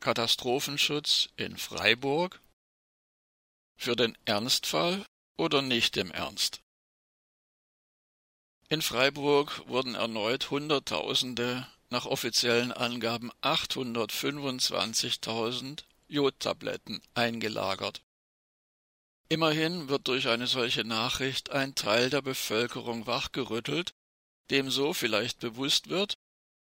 Katastrophenschutz in Freiburg? Für den Ernstfall oder nicht im Ernst? In Freiburg wurden erneut Hunderttausende, nach offiziellen Angaben 825.000 Jodtabletten eingelagert. Immerhin wird durch eine solche Nachricht ein Teil der Bevölkerung wachgerüttelt, dem so vielleicht bewusst wird,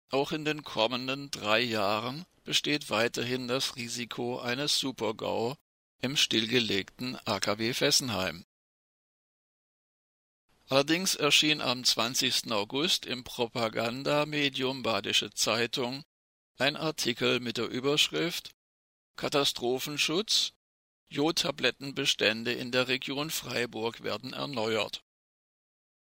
auch in den kommenden drei Jahren besteht weiterhin das Risiko eines Supergau im stillgelegten AKW Fessenheim. Allerdings erschien am 20. August im Propagandamedium Badische Zeitung ein Artikel mit der Überschrift Katastrophenschutz Jodtablettenbestände in der Region Freiburg werden erneuert.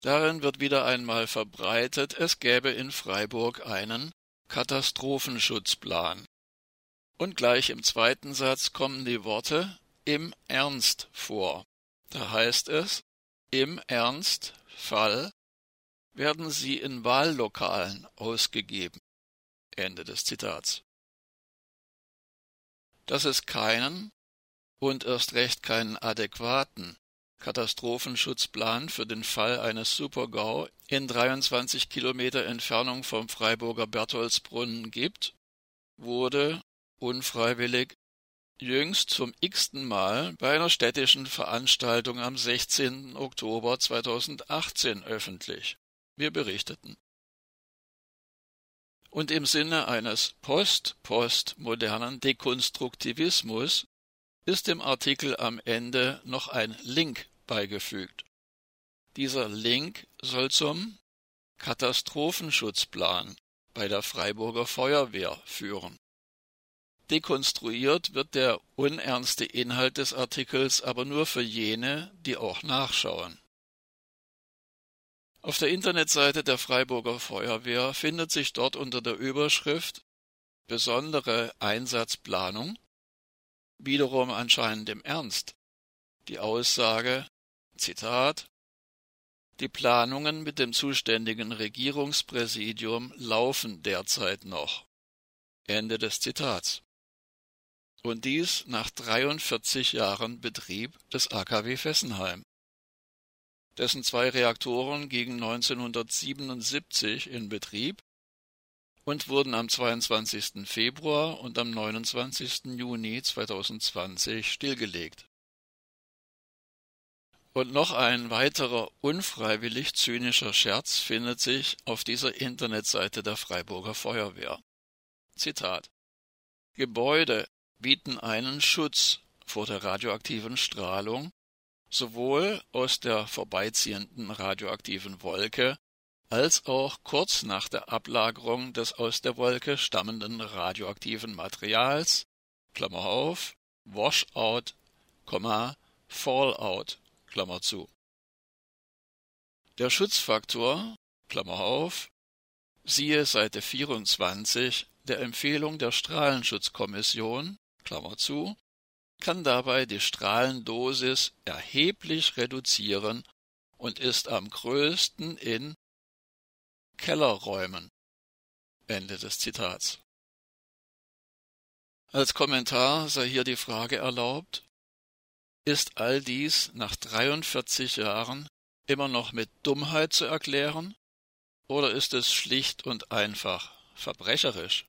Darin wird wieder einmal verbreitet, es gäbe in Freiburg einen Katastrophenschutzplan. Und gleich im zweiten Satz kommen die Worte im Ernst vor. Da heißt es, im Ernstfall werden sie in Wahllokalen ausgegeben. Ende des Zitats. Dass es keinen und erst recht keinen adäquaten Katastrophenschutzplan für den Fall eines Supergau in 23 Kilometer Entfernung vom Freiburger Bertholdsbrunnen gibt, wurde unfreiwillig jüngst zum x-ten Mal bei einer städtischen Veranstaltung am 16. Oktober 2018 öffentlich. Wir berichteten. Und im Sinne eines post-postmodernen Dekonstruktivismus ist dem Artikel am Ende noch ein Link beigefügt. Dieser Link soll zum Katastrophenschutzplan bei der Freiburger Feuerwehr führen. Dekonstruiert wird der unernste Inhalt des Artikels aber nur für jene, die auch nachschauen. Auf der Internetseite der Freiburger Feuerwehr findet sich dort unter der Überschrift Besondere Einsatzplanung wiederum anscheinend im Ernst. Die Aussage, Zitat, die Planungen mit dem zuständigen Regierungspräsidium laufen derzeit noch. Ende des Zitats. Und dies nach 43 Jahren Betrieb des AKW Fessenheim. Dessen zwei Reaktoren gingen 1977 in Betrieb und wurden am 22. Februar und am 29. Juni 2020 stillgelegt. Und noch ein weiterer unfreiwillig zynischer Scherz findet sich auf dieser Internetseite der Freiburger Feuerwehr. Zitat Gebäude bieten einen Schutz vor der radioaktiven Strahlung, sowohl aus der vorbeiziehenden radioaktiven Wolke als auch kurz nach der Ablagerung des aus der Wolke stammenden radioaktiven Materials Klammer auf, Washout, Fallout Klammer zu. Der Schutzfaktor Klammer auf, siehe Seite 24 der Empfehlung der Strahlenschutzkommission Klammer zu, kann dabei die Strahlendosis erheblich reduzieren und ist am größten in Kellerräumen. Ende des Zitats. Als Kommentar sei hier die Frage erlaubt, ist all dies nach 43 Jahren immer noch mit Dummheit zu erklären oder ist es schlicht und einfach verbrecherisch?